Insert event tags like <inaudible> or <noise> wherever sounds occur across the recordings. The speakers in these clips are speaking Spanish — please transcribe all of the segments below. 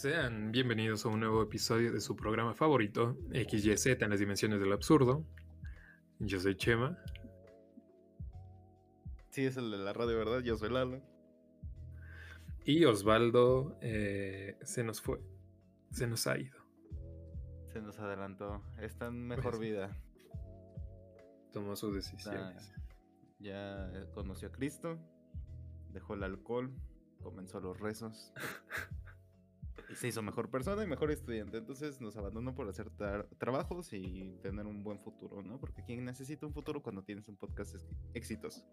Sean bienvenidos a un nuevo episodio de su programa favorito, XYZ en las dimensiones del absurdo. Yo soy Chema. Sí, es el de la radio, ¿verdad? Yo soy Lalo. Y Osvaldo eh, se nos fue, se nos ha ido. Se nos adelantó. Está en mejor Pues, vida. Tomó sus decisiones. Ya conoció a Cristo, dejó el alcohol, comenzó los rezos. <laughs> Y se hizo mejor persona y mejor estudiante. Entonces nos abandonó por hacer tra- trabajos y tener un buen futuro, ¿no? Porque ¿quién necesita un futuro cuando tienes un podcast ex- exitoso?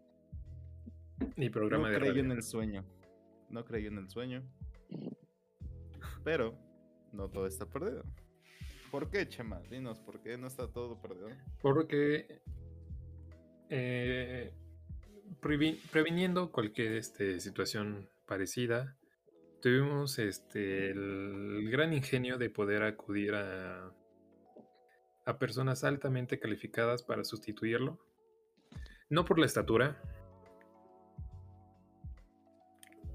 Y programa no de creyó radio. en el sueño. No creyó en el sueño. Pero no todo está perdido. ¿Por qué, Chema? Dinos, ¿por qué no está todo perdido? Porque eh, previ- previniendo cualquier este, situación parecida, tuvimos este, el gran ingenio de poder acudir a, a personas altamente calificadas para sustituirlo. No por la estatura.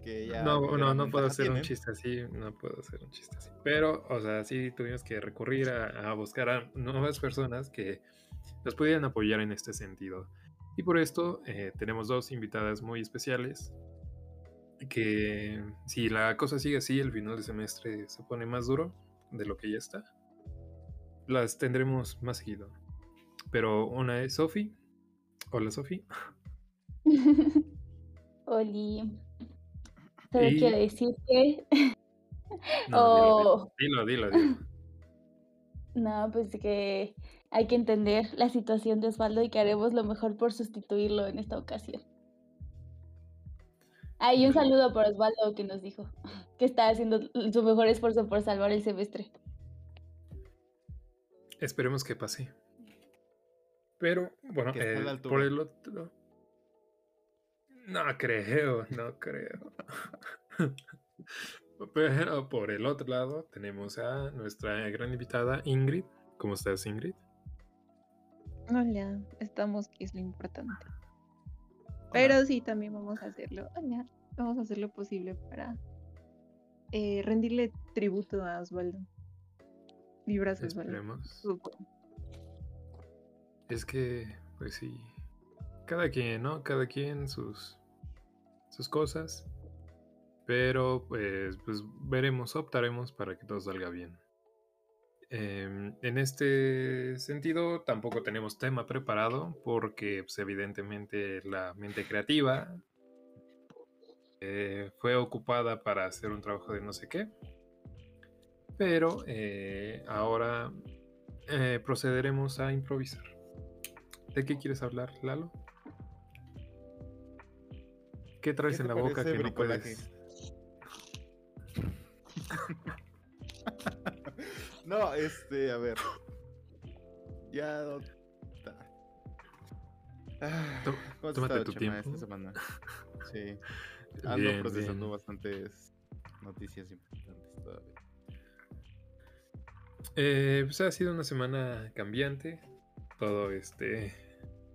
Que ya No, no, no puedo hacer un chiste así, no puedo hacer un chiste así. Pero, o sea, sí tuvimos que recurrir a, a buscar a nuevas personas que nos pudieran apoyar en este sentido. Y por esto eh, tenemos dos invitadas muy especiales que si la cosa sigue así, el final de semestre se pone más duro de lo que ya está. Las tendremos más seguido. Pero una es Sofi. Hola Sofi. <laughs> Oli. Solo Y- quiero decir que. <laughs> No, oh, dilo, dilo, dilo, dilo. <laughs> no, pues que hay que entender la situación de Osvaldo y que haremos lo mejor por sustituirlo en esta ocasión. Ah, y un saludo por Osvaldo que nos dijo <laughs> que está haciendo su mejor esfuerzo por salvar el semestre. Esperemos que pase. Pero, bueno, eh, por el otro. No creo, no creo. <laughs> Pero por el otro lado tenemos a nuestra gran invitada Ingrid. ¿Cómo estás, Ingrid? Hola, estamos, que es lo importante. Pero sí, también vamos a hacerlo. Vamos a hacer lo posible para eh, rendirle tributo a Osvaldo. Vibras, Osvaldo. Es que, pues sí. Cada quien, ¿no? Cada quien sus, sus cosas. Pero pues, pues veremos, optaremos para que todo salga bien. Em, en este sentido, tampoco tenemos tema preparado porque pues, evidentemente la mente creativa eh, fue ocupada para hacer un trabajo de no sé qué. Pero eh, ahora eh, procederemos a improvisar. ¿De qué quieres hablar, Lalo? ¿Qué traes ¿Qué en la boca que no puedes? <laughs> no, este, a ver. Ya. no- Ah, ¿Cómo has tómate estado, tu Chema, tiempo. esta semana? Sí. <laughs> Ando Bien, procesando bien. bastantes noticias importantes todavía. Eh, pues ha sido una semana cambiante. Todo este.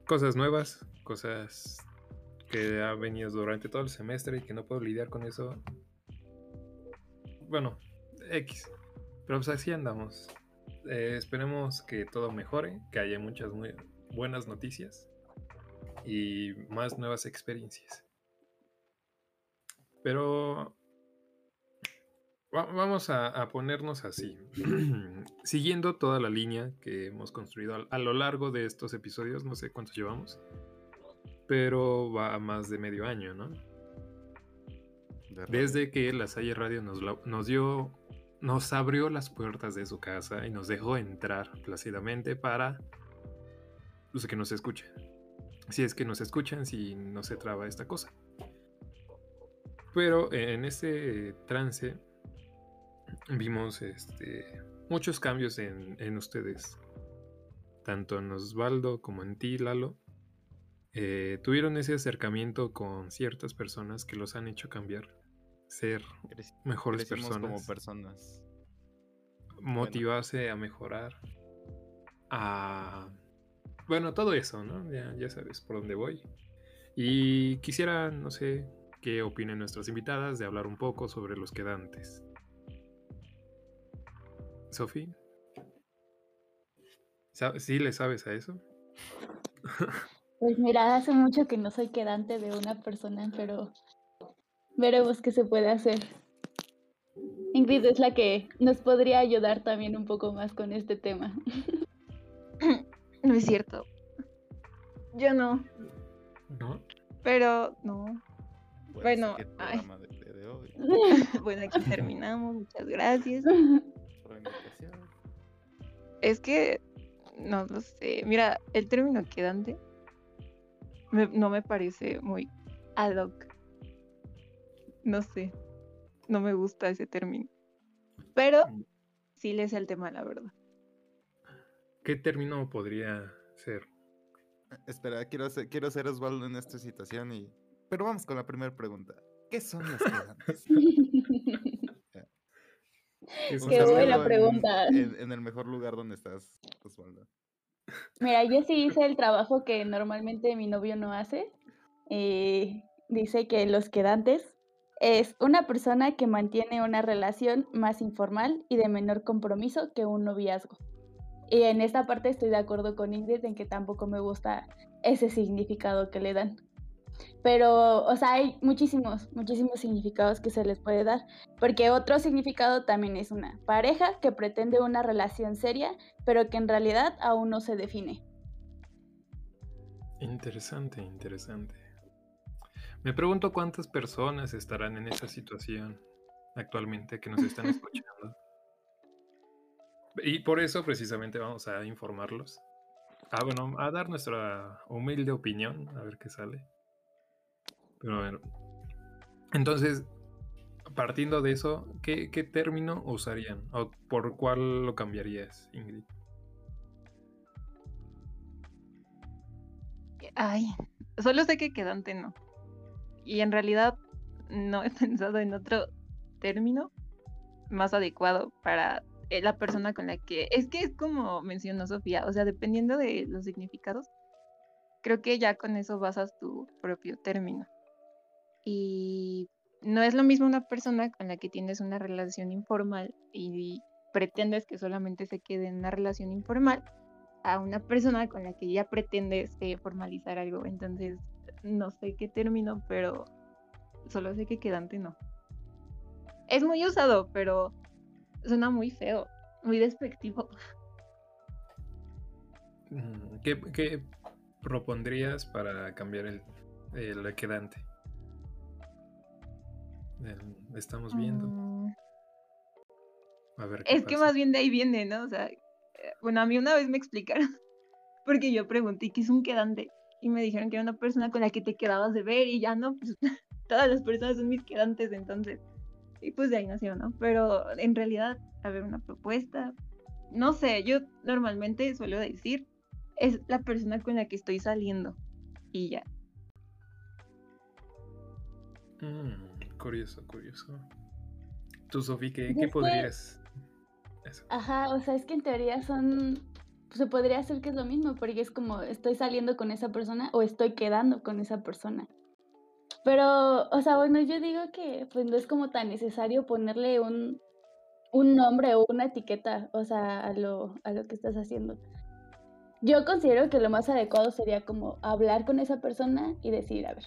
Cosas nuevas, cosas que ha venido durante todo el semestre y que no puedo lidiar con eso. Bueno, X. Pero pues así andamos. Eh, esperemos que todo mejore, que haya muchas muy buenas noticias y más nuevas experiencias. Pero Va- Vamos a, a ponernos así. <clears throat> Siguiendo toda la línea que hemos construido a, a lo largo de estos episodios, no sé cuántos llevamos, pero va a más de medio año, ¿no? De. Desde que la Salle Radio nos dio, nos abrió las puertas de su casa y nos dejó entrar plácidamente para los que nos escuchen. Si es que nos escuchan, si no se traba esta cosa. Pero en este trance vimos este, muchos cambios en, en ustedes, tanto en Osvaldo como en ti, Lalo. Eh, tuvieron ese acercamiento con ciertas personas que los han hecho cambiar, ser Creci- mejores personas, como personas. motivarse a mejorar, a... Bueno, todo eso, ¿no? Ya, ya sabes por dónde voy. Y quisiera, no sé, qué opinen nuestras invitadas de hablar un poco sobre los quedantes. Sofi. ¿Sa- ¿Sí le sabes a eso? Pues mira, hace mucho que no soy quedante de una persona, pero veremos qué se puede hacer. Ingrid es la que nos podría ayudar también un poco más con este tema. No es cierto. Yo no, ¿No? pero no. Puede Bueno, ay. de hoy. <laughs> Bueno, aquí <laughs> terminamos. Muchas gracias. Por la invitación. Es que no lo sé. Mira, el término quedante me- no me parece muy ad hoc. No sé. No me gusta ese término. Pero Mm. sí le sé el tema, la verdad. ¿Qué término podría ser? Espera, quiero ser, quiero ser Osvaldo en esta situación y... Pero vamos con la primera pregunta. ¿Qué son las <laughs> quedantes? ¿Qué es buena en- pregunta. En, en el mejor lugar donde estás, Osvaldo. Mira, yo sí hice el trabajo que normalmente mi novio no hace. Eh, dice que los quedantes es una persona que mantiene una relación más informal y de menor compromiso que un noviazgo. Y en esta parte estoy de acuerdo con Ingrid en que tampoco me gusta ese significado que le dan. Pero, o sea, hay muchísimos, muchísimos significados que se les puede dar. Porque otro significado también es una pareja que pretende una relación seria pero que en realidad aún no se define. Interesante, interesante. Me pregunto cuántas personas estarán en esa situación actualmente que nos están escuchando. <laughs> Y por eso precisamente vamos a informarlos. Ah, bueno, a dar nuestra humilde opinión, a ver qué sale. Pero bueno. Entonces, partiendo de eso, ¿qué, qué término usarían? ¿O por cuál lo cambiarías, Ingrid? Ay, solo sé que quedante no. Y en realidad no he <laughs> pensado en otro término más adecuado para eh, la persona con la que... Es que es como mencionó Sofía, o sea, dependiendo de los significados, creo que ya con eso basas tu propio término. Y no es lo mismo una persona con la que tienes una relación informal y pretendes que solamente se quede en una relación informal a una persona con la que ya pretendes eh, formalizar algo. Entonces, no sé qué término, pero solo sé que quedante no. Es muy usado, pero suena muy feo, muy despectivo. Mm, ¿Qué, qué propondrías para cambiar el, el quedante? El- estamos viendo. Mm, A ver qué Es que más bien de ahí viene, ¿no? O sea, eh, bueno, a mí una vez me explicaron, <laughs> porque yo pregunté qué es un quedante, y me dijeron que era una persona con la que te quedabas de ver, y ya no, pues <laughs> todas las personas son mis quedantes, entonces, y pues de ahí nació, ¿no? Pero en realidad, a ver, una propuesta, no sé, yo normalmente suelo decir, es la persona con la que estoy saliendo, y ya. Mm, curioso, curioso. Tú, Sofi, ¿qué, qué que- podrías...? Eso. Ajá, o sea, es que en teoría son, se podría hacer que es lo mismo, porque es como estoy saliendo con esa persona o estoy quedando con esa persona. Pero, o sea, bueno, yo digo que pues no es como tan necesario ponerle un, un nombre o una etiqueta, o sea, a lo, a lo que estás haciendo. Yo considero que lo más adecuado sería como hablar con esa persona y decir, a ver,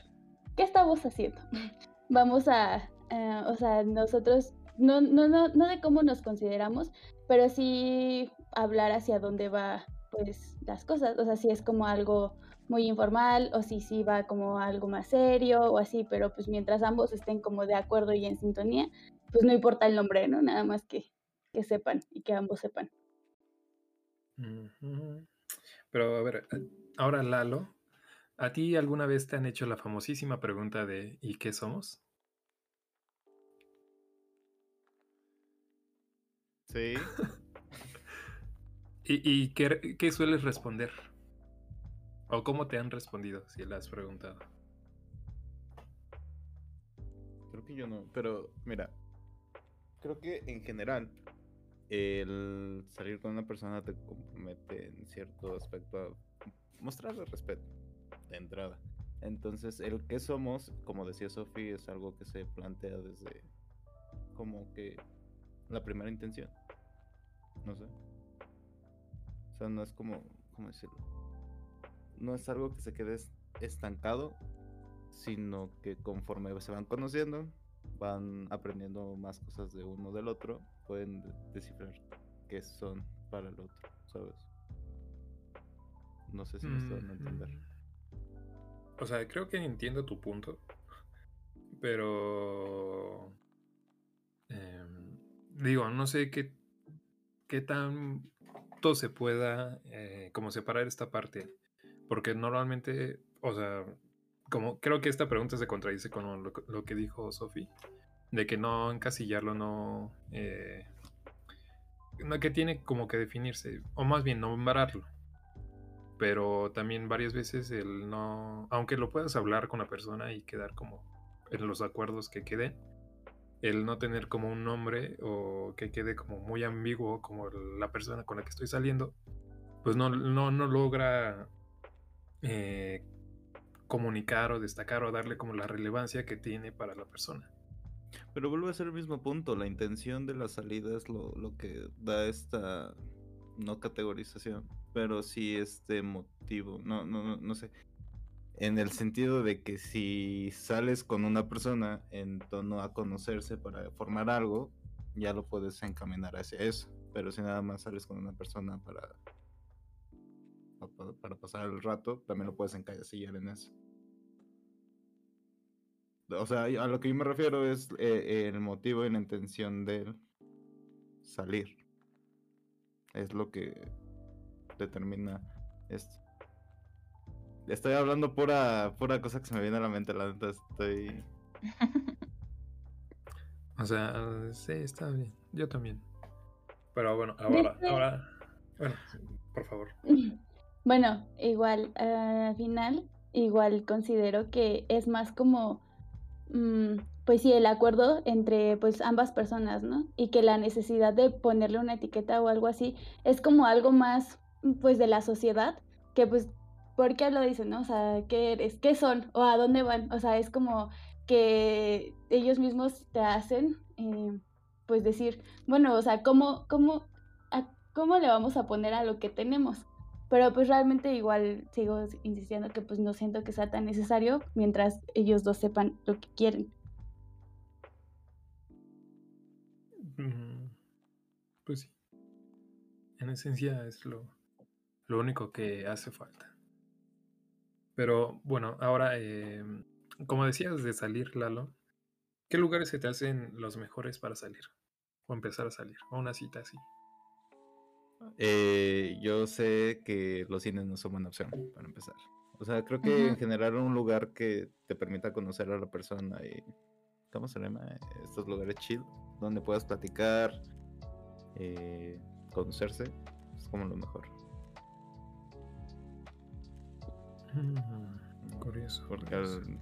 ¿qué estamos haciendo? <laughs> Vamos a, eh, o sea, nosotros, no, no, no, no de cómo nos consideramos, pero sí hablar hacia dónde va, pues, las cosas. O sea, si es como algo muy informal o si sí va como algo más serio o así, pero pues mientras ambos estén como de acuerdo y en sintonía, pues no importa el nombre, ¿no? Nada más que, que sepan y que ambos sepan. Pero a ver, ahora Lalo, ¿a ti alguna vez te han hecho la famosísima pregunta de ¿y qué somos? Sí. ¿Y, y qué, sueles responder? ¿O cómo te han respondido si la has preguntado? Creo que yo no, pero mira, creo que en general el salir con una persona te compromete en cierto aspecto a mostrarle respeto de entrada. Entonces, el que somos, como decía Sophie, es algo que se plantea desde como que la primera intención. No sé. Sea, no es como, ¿cómo decirlo? No es algo que se quede es- estancado, sino que conforme se van conociendo, van aprendiendo más cosas de uno del otro, pueden de- descifrar qué son para el otro, ¿sabes? No sé si me dando a entender. Mm, O sea, creo que entiendo tu punto. Pero. em, digo, no sé qué, qué se pueda eh, como separar esta parte. Porque normalmente, o sea, como creo que esta pregunta se contradice con lo, que- lo que dijo Sofi. De que no encasillarlo, no. eh, no, que tiene como que definirse. O más bien nombrarlo pero también varias veces el no, aunque lo puedas hablar con la persona y quedar como en los acuerdos que queden, el no tener como un nombre o que quede como muy ambiguo como la persona con la que estoy saliendo, pues no, no, no logra eh, comunicar o destacar o darle como la relevancia que tiene para la persona. Pero vuelve a ser el mismo punto, la intención de la salida es lo, lo que da esta no categorización, pero sí este motivo, no, no, no, no sé. En el sentido de que si sales con una persona en tono a conocerse para formar algo, ya lo puedes encaminar hacia eso. Pero si nada más sales con una persona para, pa- para pasar el rato, también lo puedes encasillar en eso. O sea, a lo que yo me refiero es eh, el motivo y la intención de salir. Es lo que determina esto. Estoy hablando pura, pura cosa que se me viene a la mente, la neta estoy... <laughs> O sea, sí, está bien, yo también. Pero bueno, ahora, ahora, bueno, por favor. <laughs> Bueno, igual, al final, igual considero que es más como, mm, pues sí, el acuerdo entre pues ambas personas, ¿no? Y que la necesidad de ponerle una etiqueta o algo así es como algo más, pues, de la sociedad, que pues, ¿por qué lo dicen, no? O sea, ¿qué eres? ¿Qué son? ¿O a dónde van? O sea, es como que ellos mismos te hacen, eh, pues, decir, bueno, o sea, ¿cómo, cómo, cómo le vamos a poner a lo que tenemos? Pero pues realmente igual sigo insistiendo que pues no siento que sea tan necesario mientras ellos dos sepan lo que quieren. Mm, Pues sí. En esencia es lo, lo único que hace falta. Pero bueno, ahora, eh, como decías de salir, Lalo, ¿qué lugares se te hacen los mejores para salir? O empezar a salir, o una cita así. Eh, yo sé que los cines no son buena opción para empezar. O sea, creo que en general un lugar que te permita conocer a la persona y... ¿Cómo se llama? Estos lugares chill, donde puedas platicar, eh, conocerse, es como lo mejor. Mm, Curioso. Porque curioso. al-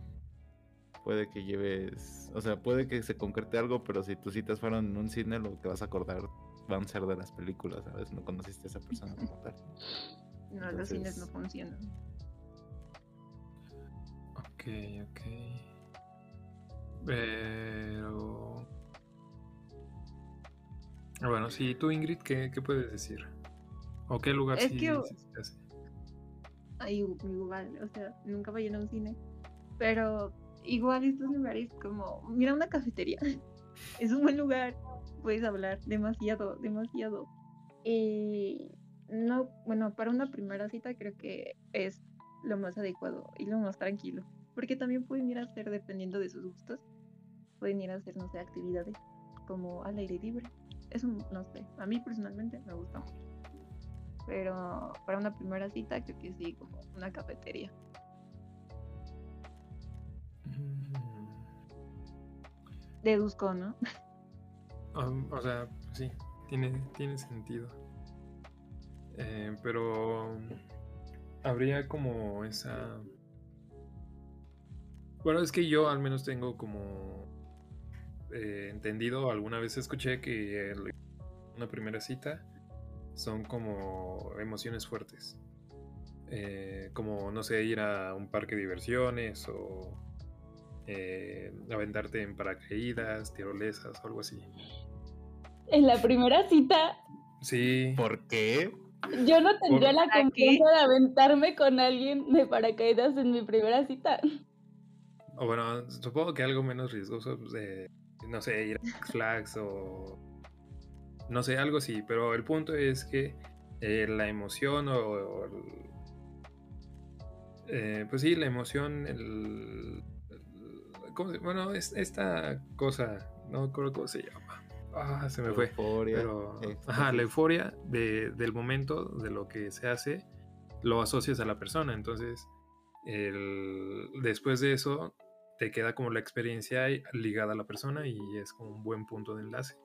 puede que lleves, o sea, puede que se concrete algo, pero si tus citas fueron en un cine, lo que vas a acordar van a ser de las películas, ¿sabes? No conociste a esa persona como tal. No, los cines no funcionan. Ok, ok. Pero... Bueno, sí, tú Ingrid, ¿qué, qué puedes decir? ¿O qué lugar Es sí, que- sí se Ay, igual, o sea, nunca vayan a un cine. Pero igual estos lugares como, mira una cafetería. <laughs> es un buen lugar. Puedes hablar demasiado, demasiado. Y no, bueno, para una primera cita creo que es lo más adecuado y lo más tranquilo. Porque también pueden ir a hacer, dependiendo de sus gustos, pueden ir a hacer, no sé, actividades como al aire libre. Eso, no sé, a mí personalmente me gusta mucho. Pero para una primera cita creo que sí, como una cafetería. Mm, Deduzco, ¿no? um, o sea, sí, tiene, tiene sentido. Eh, pero habría como esa... Bueno, es que yo al menos tengo como eh, entendido, alguna vez escuché que el- una primera cita son como emociones fuertes. Eh, como, no sé, ir a un parque de diversiones o eh, aventarte en paracaídas, tirolesas o algo así. En la primera cita, Sí. ¿Por qué? Yo no tendría la confianza de aventarme con alguien de paracaídas en mi primera cita. O bueno, supongo que algo menos riesgoso, pues, de, no sé, ir a Flags o no sé, algo así. Pero el punto es que eh, la emoción o, o el- eh, pues sí, la emoción, el, el- ¿cómo se- bueno, es esta cosa, no creo cómo se llama. Ah, se me fue. Euforia, Pero, ajá, éxtasis. la euforia de- del momento, de lo que se hace, lo asocias a la persona. Entonces, el- después de eso, te queda como la experiencia ligada a la persona y es como un buen punto de enlace.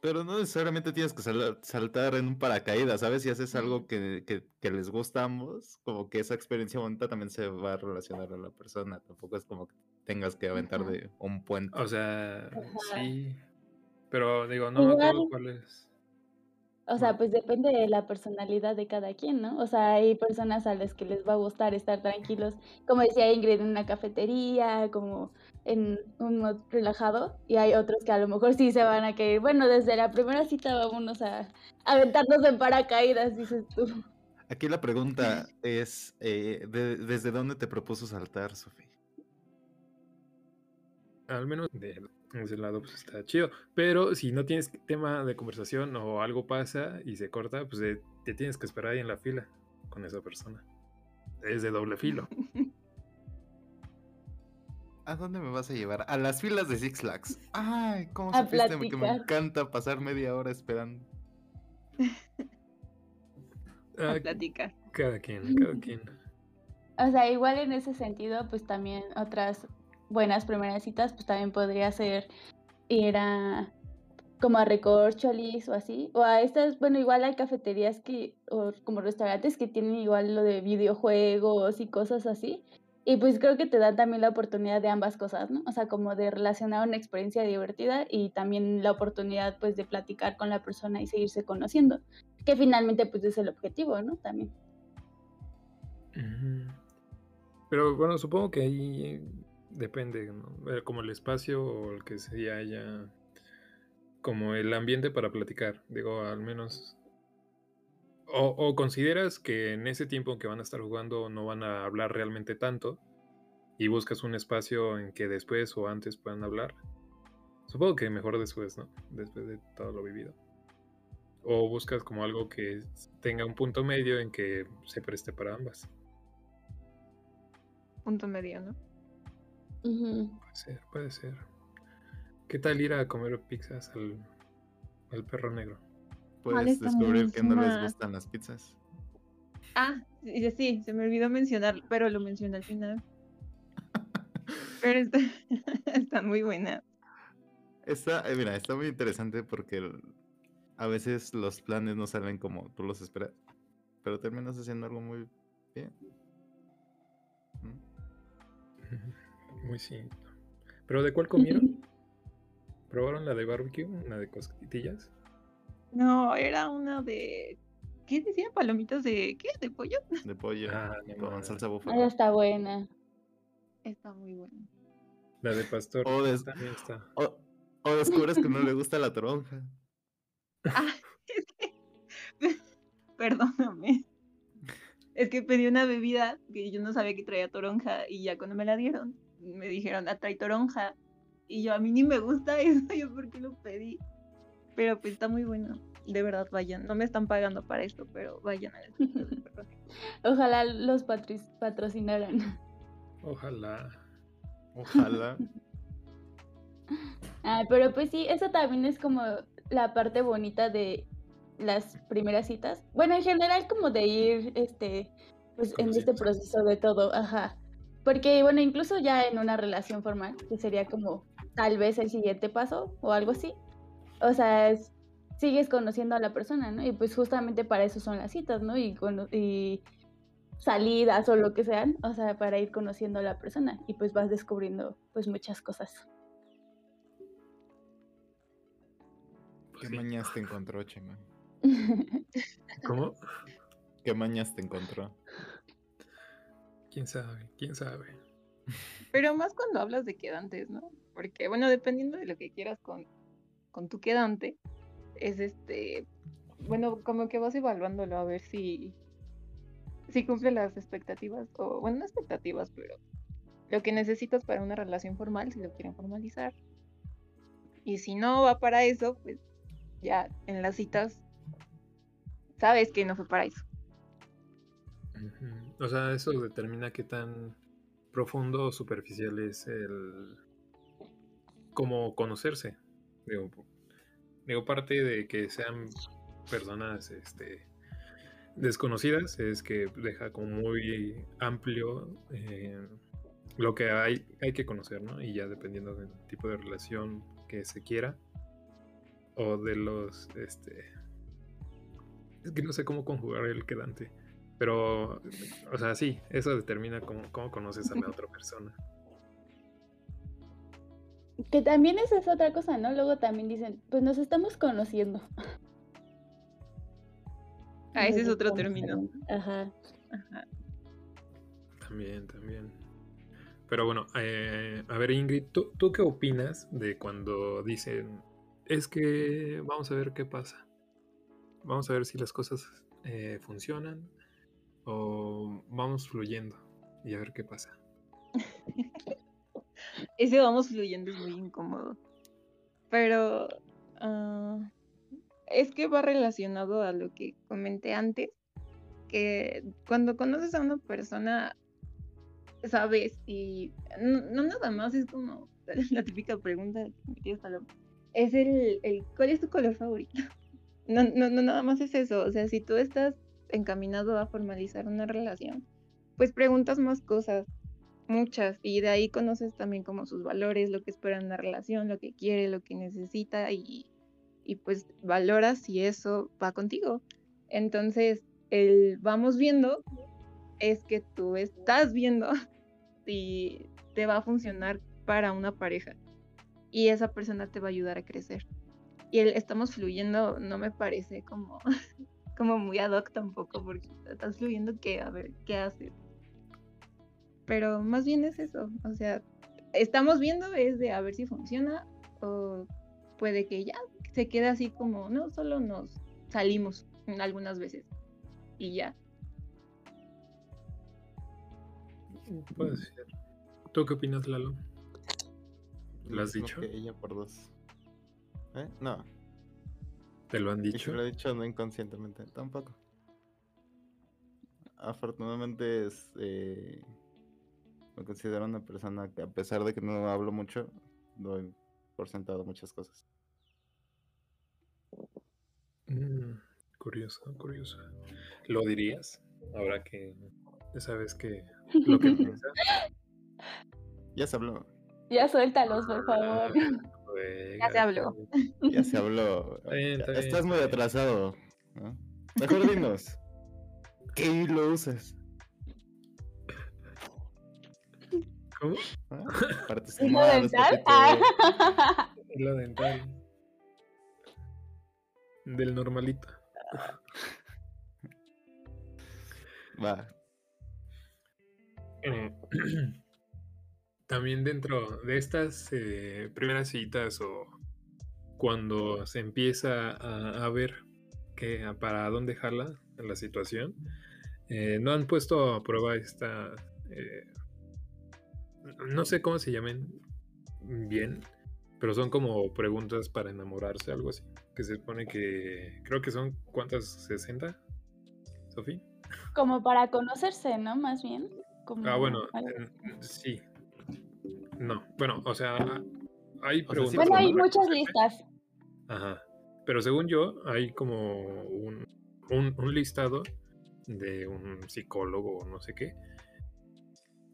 Pero no necesariamente tienes que sal- saltar en un paracaídas, ¿sabes? Si haces algo que, que- que les gusta a ambos, como que esa experiencia bonita también se va a relacionar a la persona. Tampoco es como que tengas que aventar de un puente. O sea, Ajá. sí. Pero digo, no me acuerdo Igual- cuál es. O sea, pues depende de la personalidad de cada quien, ¿no? O sea, hay personas a las que les va a gustar estar tranquilos, como decía Ingrid, en una cafetería, como en un mood relajado, y hay otros que a lo mejor sí se van a querer, bueno, desde la primera cita vámonos a aventarnos en paracaídas, dices tú. Aquí la pregunta <laughs> es, eh, de- ¿desde dónde te propuso saltar, Sofía? Al menos de ese lado, pues está chido. Pero si no tienes tema de conversación o algo pasa y se corta, pues te tienes que esperar ahí en la fila con esa persona. Es de doble filo. <laughs> ¿A dónde me vas a llevar? A las filas de Six Flags. Ay, ¿cómo A supiste que me encanta pasar media hora esperando? <laughs> A platicar. cada quien, cada quien. O sea, igual en ese sentido, pues también otras buenas primeras citas, pues también podría ser ir a como a recorcholis o así, o a estas, bueno, igual hay cafeterías que, o como restaurantes que tienen igual lo de videojuegos y cosas así, y pues creo que te dan también la oportunidad de ambas cosas, ¿no? O sea, como de relacionar una experiencia divertida y también la oportunidad pues de platicar con la persona y seguirse conociendo, que finalmente pues es el objetivo, ¿no? También. Pero bueno, supongo que ahí depende, ¿no? Como el espacio o el que se haya, como el ambiente para platicar. Digo, al menos. O, o consideras que en ese tiempo que van a estar jugando no van a hablar realmente tanto y buscas un espacio en que después o antes puedan hablar. Supongo que mejor después, ¿no? Después de todo lo vivido. O buscas como algo que tenga un punto medio en que se preste para ambas. Punto medio, ¿no? Puede ser, puede ser. ¿Qué tal ir a comer pizzas al, al perro negro? Puedes descubrir que no les gustan las pizzas. Ah, sí, sí, se me olvidó mencionar, pero lo mencioné al final. Pero está, <laughs> están muy buenas. Está, eh, mira, está muy interesante porque a veces los planes no salen como tú los esperas, pero terminas haciendo algo muy bien. ¿Mm? Muy simple. ¿Pero de cuál comieron? ¿Probaron la de barbecue? ¿La de costillas? No, era una de. ¿Qué decía? ¿Palomitas de qué? ¿De pollo? <laughs> De pollo Ah, no con mames. salsa búfala. está buena. Está muy buena. La de pastor O de- también está. O, o descubres que no le gusta la toronja. <laughs> Ah, es que. <laughs> Perdóname. Es que pedí una bebida que yo no sabía que traía toronja y ya cuando me la dieron, me dijeron, ah, trae toronja. Y yo, a mí ni me gusta eso, yo por qué lo pedí. Pero pues está muy bueno. De verdad, vayan. No me están pagando para esto, pero vayan a la tienda del perro negro. Ojalá los patrocinaran. Ojalá. Ojalá. <laughs> Ah, pero pues sí, eso también es como la parte bonita de las primeras citas. Bueno, en general como de ir, este, pues en este proceso de todo, ajá. Porque bueno, incluso ya en una relación formal, que sería como tal vez el siguiente paso o algo así. O sea, es- sigues conociendo a la persona, ¿no? Y pues justamente para eso son las citas, ¿no? Y, salidas o lo que sean, o sea, para ir conociendo a la persona y pues vas descubriendo pues muchas cosas. ¿Qué Sí. mañas te encontró, Chema? <laughs> ¿Cómo? ¿Qué mañas te encontró? ¿Quién sabe? ¿Quién sabe? Pero más cuando hablas de quedantes, ¿no? Porque, bueno, dependiendo de lo que quieras con, con tu quedante, es este, bueno, como que vas evaluándolo a ver si, si cumple las expectativas, o bueno, no expectativas, pero lo que necesitas para una relación formal, si lo quieren formalizar. Y si no va para eso, pues ya en las citas sabes que no fue para eso. O sea, eso determina qué tan profundo o superficial es el como conocerse. Digo, digo, parte de que sean personas este, desconocidas es que deja como muy amplio eh, lo que hay, hay que conocer, ¿no? Y ya dependiendo del tipo de relación que se quiera o de los, este, es que no sé cómo conjugar el quedante, pero, o sea, sí, eso determina cómo, cómo conoces a la <laughs> otra persona. Que también esa es otra cosa, ¿no? Luego también dicen, pues nos estamos conociendo. <laughs> Ah, ese es otro término. Ajá. Ajá. También, también. Pero bueno, eh, a ver Ingrid, ¿tú, ¿tú qué opinas de cuando dicen, es que vamos a ver qué pasa? Vamos a ver si las cosas eh, funcionan o vamos fluyendo y a ver qué pasa. <laughs> Ese vamos fluyendo es muy incómodo. Pero ah, es que va relacionado a lo que comenté antes, que cuando conoces a una persona, sabes, y no, nada más es como <laughs> la típica pregunta que me es el, el ¿cuál es tu color favorito? <laughs> No, no, no, nada más es eso. O sea, si tú estás encaminado a formalizar una relación, pues preguntas más cosas, muchas, y de ahí conoces también como sus valores, lo que espera en una relación, lo que quiere, lo que necesita, y, y pues valoras si eso va contigo. Entonces, el vamos viendo es que tú estás viendo <laughs> si te va a funcionar para una pareja y esa persona te va a ayudar a crecer. Y el estamos fluyendo no me parece como, <laughs> como muy ad hoc tampoco, porque estás fluyendo que a ver qué haces. Pero más bien es eso, o sea, estamos viendo es de a ver si funciona o puede que ya se quede así como, no, solo nos salimos algunas veces y ya. Puede ser. ¿Tú qué opinas, Lalo? ¿Lo has dicho? que ella por dos. ¿Eh? No. ¿Te lo han dicho? lo he dicho no inconscientemente, tampoco. Afortunadamente es, eh, me considero una persona que a pesar de que no hablo mucho, doy por sentado muchas cosas. Mm, curioso, curioso. ¿Lo dirías? Ahora que sabes que lo que piensas. <laughs> Ya se habló, Ya suéltalos, por favor. Ah, <laughs> Ya se habló. ya se habló. Está bien, Ya está bien, Estás muy atrasado. ¿no? Mejor dinos. ¿Qué hilo usas? ¿Cómo? ¿Ah? <laughs> Partes ¿Hilo quemadas, dental? Ah. <laughs> Hilo dental. Del normalito. <laughs> Va. Eh, <clears throat> También dentro de estas eh, primeras citas o cuando se empieza a, a ver que a- para dónde jala la situación, eh, no han puesto a prueba esta, eh, no sé cómo se llamen bien, pero son como preguntas para enamorarse, algo así, que se supone que creo que son cuántas, 60, Sofía. Como para conocerse, ¿no? Más bien. Como Ah, bueno, sí. No, bueno, o sea, hay preguntas. Bueno, hay muchas listas. Ajá. Pero según yo, hay como un, un- un listado de un psicólogo o no sé qué,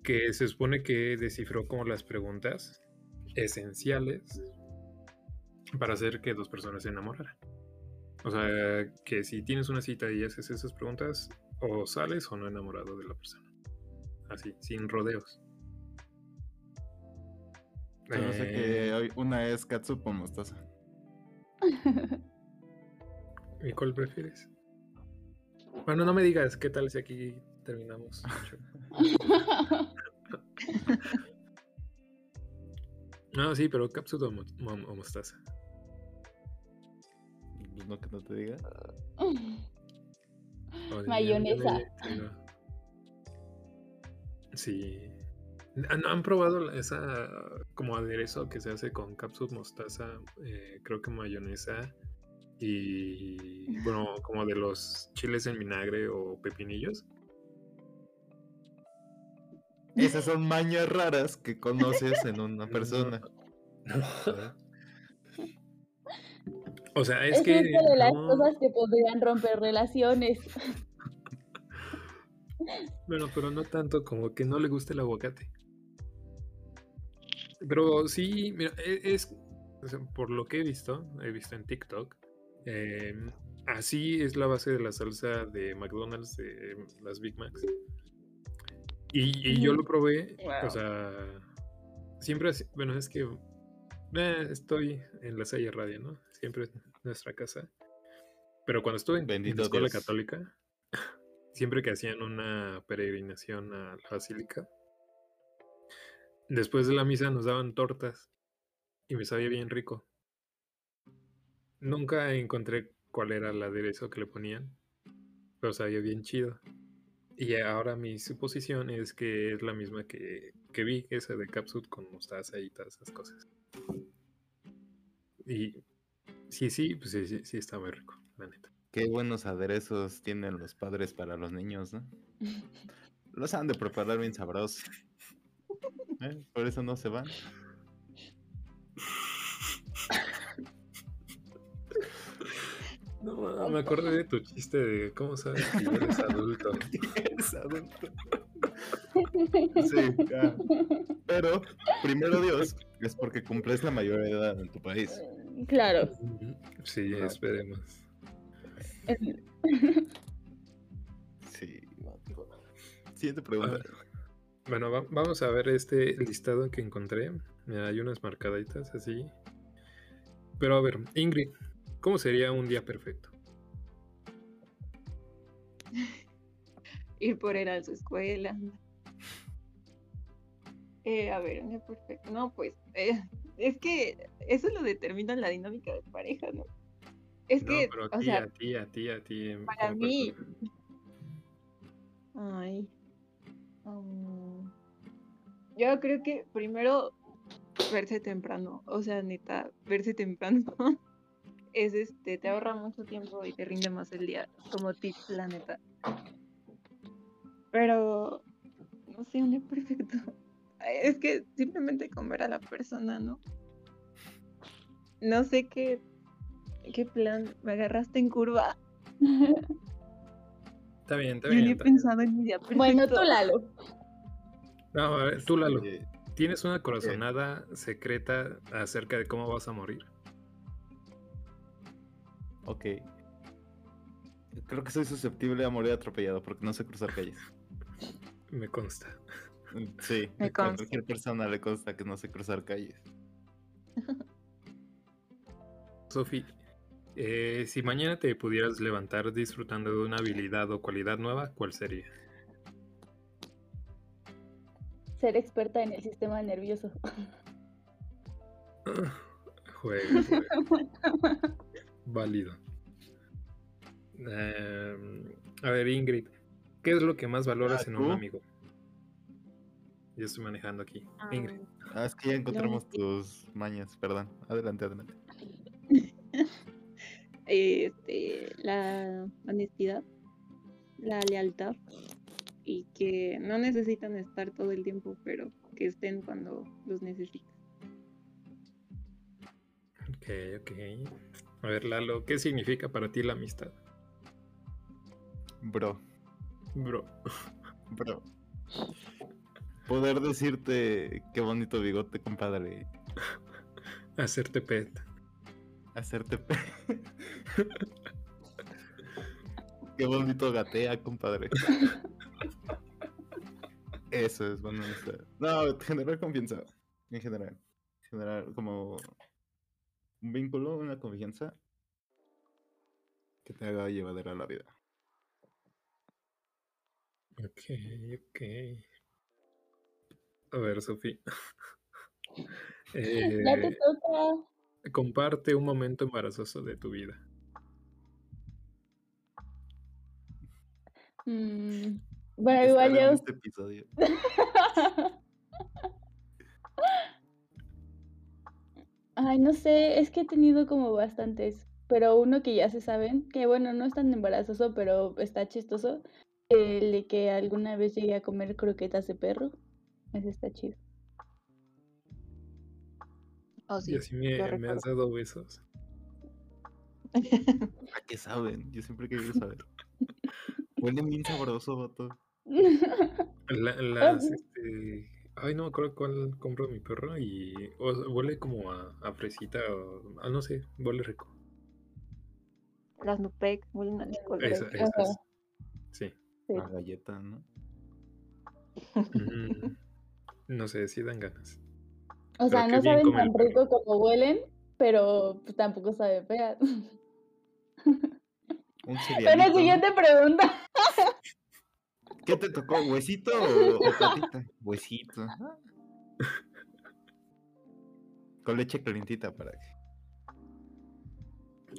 que se supone que descifró como las preguntas esenciales para hacer que dos personas se enamoraran. O sea, que si tienes una cita y haces esas preguntas, o sales o no enamorado de la persona. Así, sin rodeos. Solo sé Eh, que hoy una es Katsup o mostaza. <laughs> ¿Y cuál prefieres? Bueno, no me digas qué tal si aquí terminamos. <laughs> <laughs> No, sí, pero cápsula o, mo- mo- o mostaza. no que no te diga. Mayonesa. Sí. ¿Han, han probado esa como aderezo que se hace con capsup mostaza? eh, creo que mayonesa y bueno, como de los chiles en vinagre o pepinillos. Esas son mañas raras que conoces en una persona. O sea, es Es, que una de las no- cosas que podrían romper relaciones. <laughs> Bueno, pero no tanto como que no le guste el aguacate. Pero sí, mira, e- es, por lo que he visto, he visto en TikTok, em, así es la base de la salsa de McDonald's, de las Big Macs. Y, y yo lo probé, o sea, siempre, bueno, es que eh, estoy en la Salle Radio, ¿no? Siempre es nuestra casa. Pero cuando estuve en, en la escuela Dios. católica, <laughs> siempre que hacían una peregrinación a la basílica, después de la misa nos daban tortas y me sabía bien rico. Nunca encontré cuál era el aderezo que le ponían, pero sabía bien chido. Y ahora mi suposición es que es la misma que, que vi, esa de capsule con mostaza y todas esas cosas. Y sí, sí, pues sí, sí, sí está muy rico, la neta. Qué buenos aderezos tienen los padres para los niños, ¿no? Los han de preparar bien sabrosos. ¿Eh? Por eso no se van. No, me acordé de tu chiste de cómo sabes que eres adulto. <laughs> Es adulto. Sí, ya. Pero, primero Dios, es porque cumples la mayor edad en tu país. Claro. Sí, esperemos. Sí. Siguiente pregunta. Bueno, va- vamos a ver este listado que encontré. Mira, hay unas marcaditas así. Pero a ver, Ingrid, ¿cómo sería un día perfecto? Ir por él a su escuela. Eh, a ver, día perfecto. No, pues, eh, es que eso lo determina la dinámica de pareja, ¿no? Es No, que, pero a o sea, a ti, a ti, a ti. em, para mí, persona. Ay. um, yo creo que primero verse temprano. O sea, neta, verse temprano <laughs> es este, te ahorra mucho tiempo y te rinde más el día. Como tip, la neta. Pero no sé, un perfecto. <laughs> Es que simplemente con ver a la persona, ¿no? No sé qué, qué plan. Me agarraste en curva. Está bien, está Yo bien. ni he está bien. pensado en mi día perfecto. Bueno, tú, Lalo. No, a ver, tú, Lalo, Eh, ¿tienes una corazonada secreta acerca de cómo vas a morir? ok. Creo que soy susceptible a morir atropellado porque no sé cruzar calles. Me consta. Mm, Sí, Me a consta. cualquier persona le consta que no sé cruzar calles. <laughs> Sofi, eh, si mañana te pudieras levantar disfrutando de una habilidad o cualidad nueva, ¿cuál sería? Ser experta en el sistema nervioso. <laughs> Juega, juega. <laughs> Válido. Em, a ver, Ingrid, ¿qué es lo que más valoras Ah, en un amigo? Yo estoy manejando aquí. Ingrid. Ah, es que ya encontramos tus mañas, perdón. Adelante, adelante. <laughs> este, la honestidad, la lealtad y que no necesitan estar todo el tiempo, pero que estén cuando los necesitas. Ok, ok. A ver, Lalo, ¿qué significa para ti la amistad? Bro, Bro. bro. Poder decirte qué bonito bigote, compadre. Hacerte pet. Hacerte pe... Qué bonito gatea, compadre. Eso es bueno. No, generar confianza. En general. Generar como un vínculo, una confianza que te haga llevadera la vida. Ok, ok. A ver, Sofía. <laughs> eh, ya te toca. Comparte un momento embarazoso de tu vida. Mm, bueno, igual yo. Este episodio. <laughs> Ay, no sé, es que he tenido como bastantes, pero uno que ya se saben, que bueno, no es tan embarazoso, pero está chistoso, el de que alguna vez llegué a comer croquetas de perro, ese está chido. Oh, sí. y así me, me has dado besos. <laughs> ¿A qué saben? Yo siempre he querido saber. <laughs> Huelen bien sabroso, vato. La- las, este, ay, no me acuerdo cuál compro mi perro y o huele como a, a fresita o, ah, no sé, huele rico. Las Nupec huelen a es. Sí. Sí. La galleta, ¿no? Mm, <laughs> no sé, sí dan ganas. O sea, no saben tan rico como huelen, pero pues, tampoco sabe fea. <laughs> ¿no? siguiente pregunta. ¿Qué te tocó? ¿Huesito o, o patita? Huesito. Con leche calientita para que.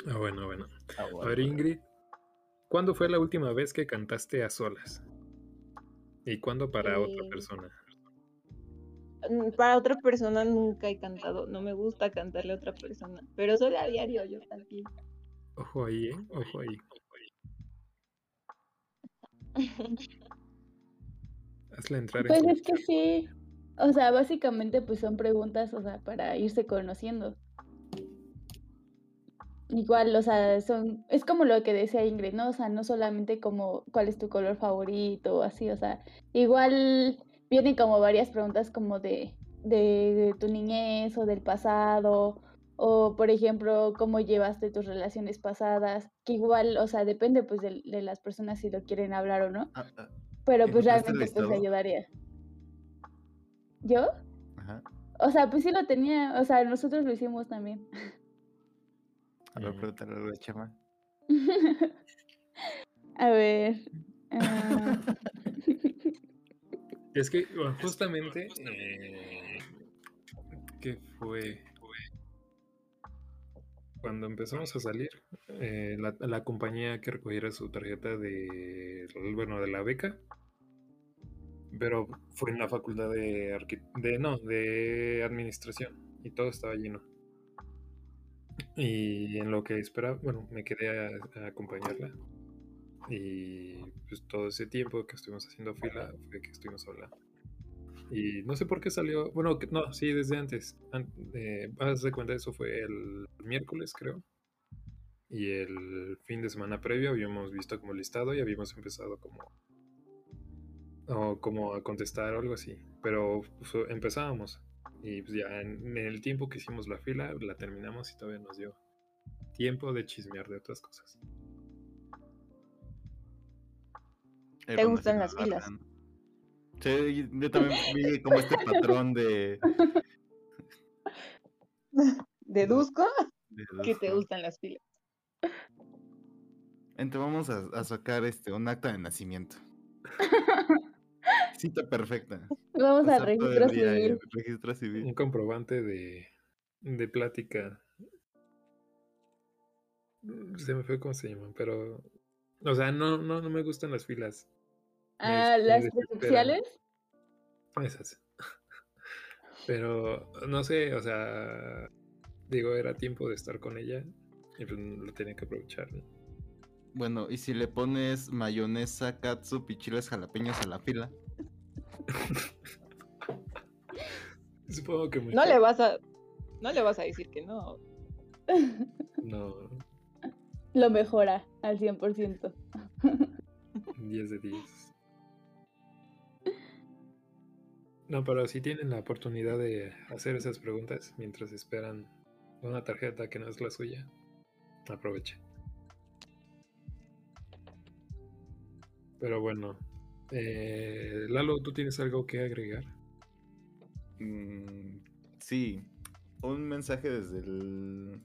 Ah, bueno, bueno. Ah, A bueno. ver, Ingrid, ¿cuándo fue la última vez que cantaste a solas? ¿Y cuándo para otra Eh, persona? Mm, Para otra persona nunca he cantado. No me gusta cantarle a otra persona. Pero solo a diario yo también. Ojo ahí, ¿eh? Ojo ahí. Hazla entrar en Pues es que sí. O sea, básicamente pues son preguntas, o sea, para irse conociendo. Igual, o sea, son, es como lo que decía Ingrid, ¿no? O sea, no solamente como cuál es tu color favorito o así, o sea, igual vienen como varias preguntas como de, de, de tu niñez o del pasado, o por ejemplo, cómo llevaste tus relaciones pasadas, que igual, o sea, depende pues de, de las personas si lo quieren hablar o no, Ah, ah, pero pues ¿Encontraste el realmente pues ayudaría. ¿Yo? ajá. O sea, pues sí lo tenía, o sea, nosotros lo hicimos también. <laughs> A ver, Mm. pregúntale a la <laughs> chama. A ver. <laughs> ah, Es que bueno, justamente, eh, ¿qué fue? Cuando empezamos a salir, eh, la, la compañía que recogiera su tarjeta de, bueno, de la beca, pero fue en la facultad de, arqui- de no, de administración y todo estaba lleno. Y en lo que esperaba, bueno, me quedé a, acompañarla. Y pues todo ese tiempo que estuvimos haciendo fila fue que estuvimos hablando. Y no sé por qué salió, bueno, no, sí, desde antes. An- eh, haz cuenta, eso fue el miércoles, creo. Y el fin de semana previo habíamos visto como listado y habíamos empezado como, o como a contestar o algo así. Pero pues, empezábamos. Y pues ya en, en el tiempo que hicimos la fila, la terminamos y todavía nos dio tiempo de chismear de otras cosas. Eh, ¿Te gustan las filas? Sí, yo también <laughs> vi como este patrón de. <laughs> Deduzco de que te gustan las filas. Entonces vamos a, a sacar este un acta de nacimiento. <laughs> Cita perfecta. Vamos a Pasar todo el registro día civil. registro civil. Un comprobante de, de plática. Se me fue cómo se llaman, pero. O sea, no, no, no me gustan las filas. Ah, me las presenciales. Esas. <laughs> Pero no sé, o sea, digo, era tiempo de estar con ella y pues lo tenía que aprovechar. ¿no? Bueno, y si le pones mayonesa, catsup y chiles jalapeños a la fila. <laughs> <laughs> Supongo que me No le vas a. No le vas a decir que no. <laughs> No, Lo mejora al 100%. 10 <laughs> de 10. No, pero si tienen la oportunidad de hacer esas preguntas mientras esperan una tarjeta que no es la suya, aprovechen. Pero bueno, eh, Lalo, ¿tú tienes algo que agregar? Mm, sí, un mensaje desde el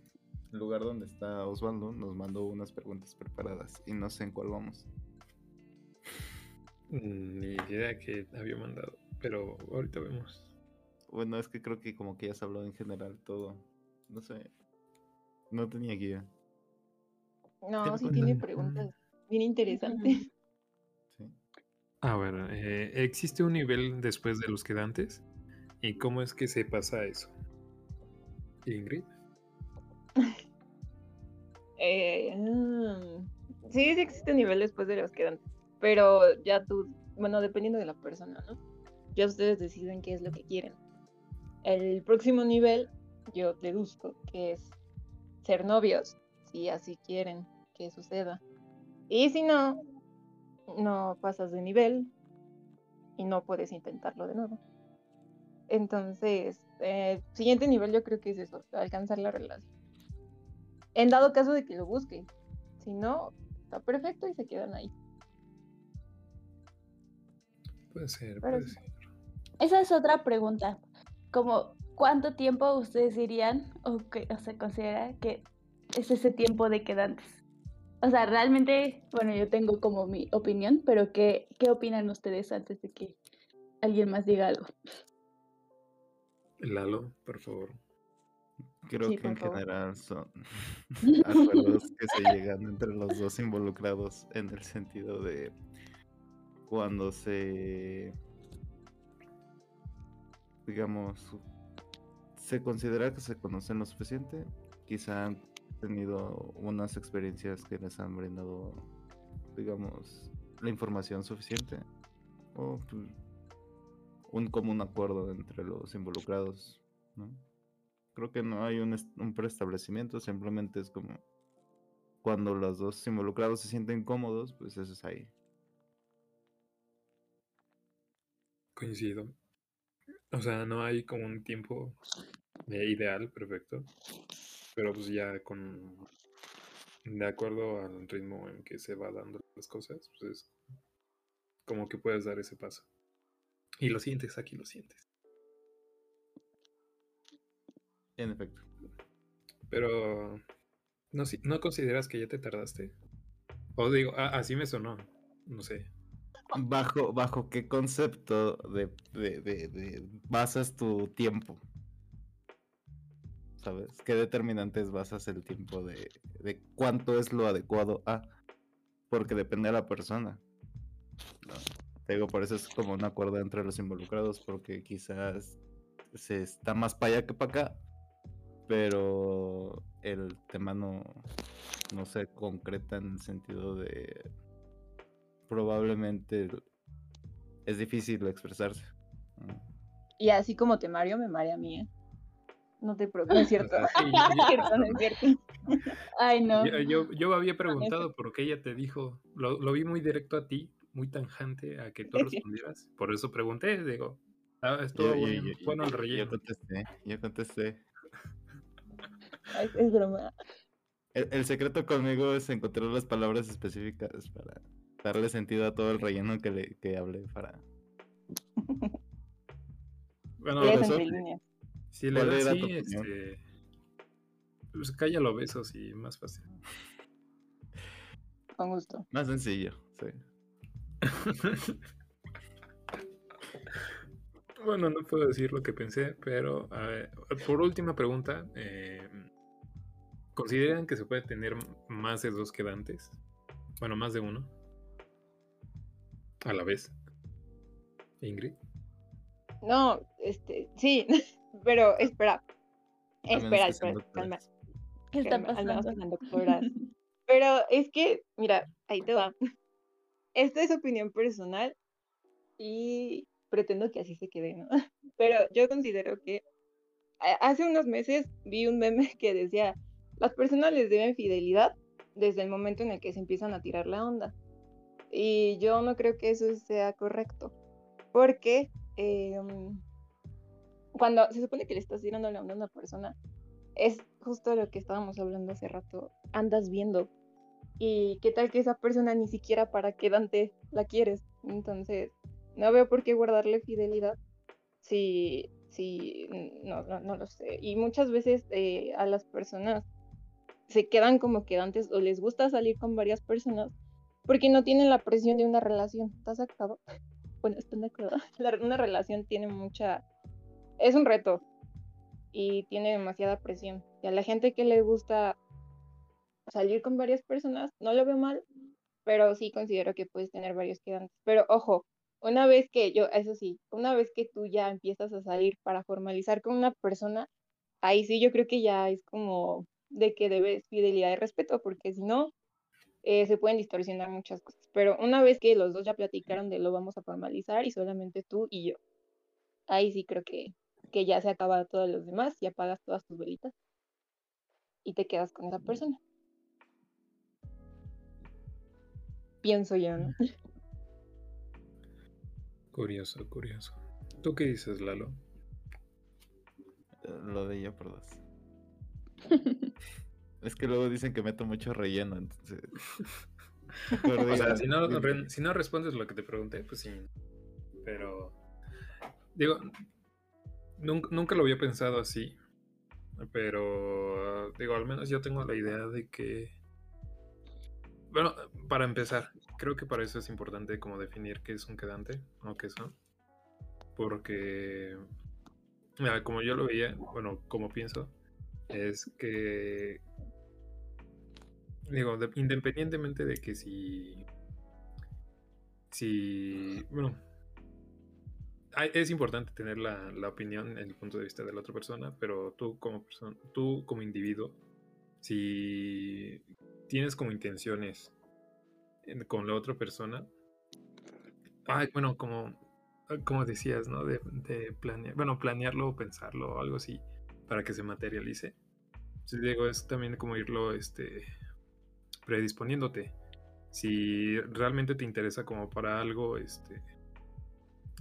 lugar donde está Osvaldo nos mandó unas preguntas preparadas y no sé en cuál vamos. Mm, Ni idea que había mandado, pero ahorita vemos. Bueno, es que creo que como que ya se habló en general todo. No sé. No tenía guía. No, sí tiene en- preguntas bien interesantes. Sí. A ver, eh, ¿existe un nivel después de los quedantes? ¿Y cómo es que se pasa eso? Ingrid. <laughs> Eh, mm, sí, sí existe un nivel después de los quedantes, pero ya tú, bueno, dependiendo de la persona, ¿no? Ya ustedes deciden qué es lo que quieren. El próximo nivel, yo deduzco que es ser novios, si así quieren que suceda. Y si no, no pasas de nivel y no puedes intentarlo de nuevo. Entonces, eh, siguiente nivel yo creo que es eso, alcanzar la relación. En dado caso de que lo busquen. Si no, está perfecto y se quedan ahí. Puede ser, Pero puede sí. ser. Esa es otra pregunta. Como, ¿cuánto tiempo ustedes dirían o, que, o se considera que es ese tiempo de quedantes? O sea, realmente, bueno, yo tengo como mi opinión, pero ¿qué, qué opinan ustedes antes de que alguien más diga algo? Lalo, por favor. Creo Sí, que en favor. general son <laughs> <laughs> acuerdos que se llegan entre los dos involucrados en el sentido de cuando se, digamos, se considera que se conocen lo suficiente, quizá han tenido unas experiencias que les han brindado, digamos, la información suficiente o pues, un común acuerdo entre los involucrados, ¿no? Creo que no hay un, est- un preestablecimiento, simplemente es como cuando los dos involucrados se sienten cómodos, pues eso es ahí. Coincido. O sea, no hay como un tiempo ideal, perfecto. Pero pues ya con. De acuerdo al ritmo en que se va dando las cosas, pues es como que puedes dar ese paso. Y lo sientes, aquí lo sientes. En efecto. Pero. No, si- ¿no consideras que ya te tardaste? O digo, así me sonó. No sé. ¿Bajo, bajo qué concepto de, de, de- de basas tu tiempo? ¿Sabes? ¿Qué determinantes basas el tiempo de, de cuánto es lo adecuado a? Porque depende de la persona. ¿no? Te digo, por eso es como un acuerdo entre los involucrados, porque quizás se está más para allá que para acá, pero el tema no, no se concreta en el sentido de probablemente es difícil expresarse. Y así como te mareo, me marea a mí, ¿eh? No te preocupes, no es cierto. sea, <laughs> sí, No <laughs> es cierto, no es cierto. Ay, no. Yo, yo, yo había preguntado por qué ella te dijo, lo, lo vi muy directo a ti, muy tanjante a que tú <laughs> respondieras. Por eso pregunté, digo, ah, Yo, estuvo yo- bueno, yo- bueno el yo- yo relleno. contesté, yo contesté. Ay, es broma. El, el secreto conmigo es encontrar las palabras específicas para darle sentido a todo el relleno que, le, que hablé para... <laughs> Bueno, líneas. si le ¿Cuál das era sí, tu opinión? este, pues cállalo besos y más fácil. Con gusto. Más sencillo, sí. <laughs> Bueno, no puedo decir lo que pensé, pero a ver, por última pregunta, eh, ¿consideran que se puede tener más de dos quedantes? Bueno, más de uno. A la vez. Ingrid. No, este, sí, <laughs> pero espera. Espera, espera, calma. doctores. ¿Qué está pasando? Pero es que, mira, ahí te va. Esta es opinión personal y pretendo que así se quede, ¿no? <laughs> Pero yo considero que a- hace unos meses vi un meme <laughs> que decía, las personas les deben fidelidad desde el momento en el que se empiezan a tirar la onda. Y yo no creo que eso sea correcto, porque eh, cuando se supone que le estás tirando la onda a una persona, es justo lo que estábamos hablando hace rato, andas viendo. Y qué tal que esa persona ni siquiera para quedante la quieres. Entonces, no veo por qué guardarle fidelidad si, si no, no, no lo sé. Y muchas veces eh, a las personas se quedan como quedantes o les gusta salir con varias personas porque no tienen la presión de una relación. ¿Estás acuerdo? <laughs> Bueno, ¿están de acuerdo? <laughs> Una relación tiene mucha... Es un reto y tiene demasiada presión. Y a la gente que le gusta salir con varias personas, no lo veo mal, pero sí considero que puedes tener varios quedantes. Pero ojo, una vez que yo, eso sí, una vez que tú ya empiezas a salir para formalizar con una persona, ahí sí yo creo que ya es como de que debes fidelidad y respeto, porque si no, eh, se pueden distorsionar muchas cosas. Pero una vez que los dos ya platicaron de lo vamos a formalizar y solamente tú y yo, ahí sí creo que, que ya se acaba todos los demás y apagas todas tus velitas y te quedas con esa persona. Pienso yo, ¿no? Curioso, curioso. ¿Tú qué dices, Lalo? Eh, Lo de ella por dos. <laughs> Es que luego dicen que meto mucho relleno, entonces. <laughs> O sea, diga- si no, diga- re- si no respondes lo que te pregunté, pues sí. Pero, digo, nunca, nunca lo había pensado así. Pero, digo, al menos yo tengo la idea de que... Bueno, para empezar, creo que para eso es importante como definir qué es un quedante o qué son. Porque, como yo lo veía, bueno, como pienso, es que digo, de- independientemente de que si, si, bueno, es importante tener la, la opinión, el punto de vista de la otra persona, pero tú como persona, tú como individuo, si tienes como intenciones en- con la otra persona, ay, bueno, como, como decías, ¿no? De, planear, bueno, planearlo o pensarlo o algo así para que se materialice. Sí, digo, es también como irlo, este, predisponiéndote. Si realmente te interesa como para algo, este,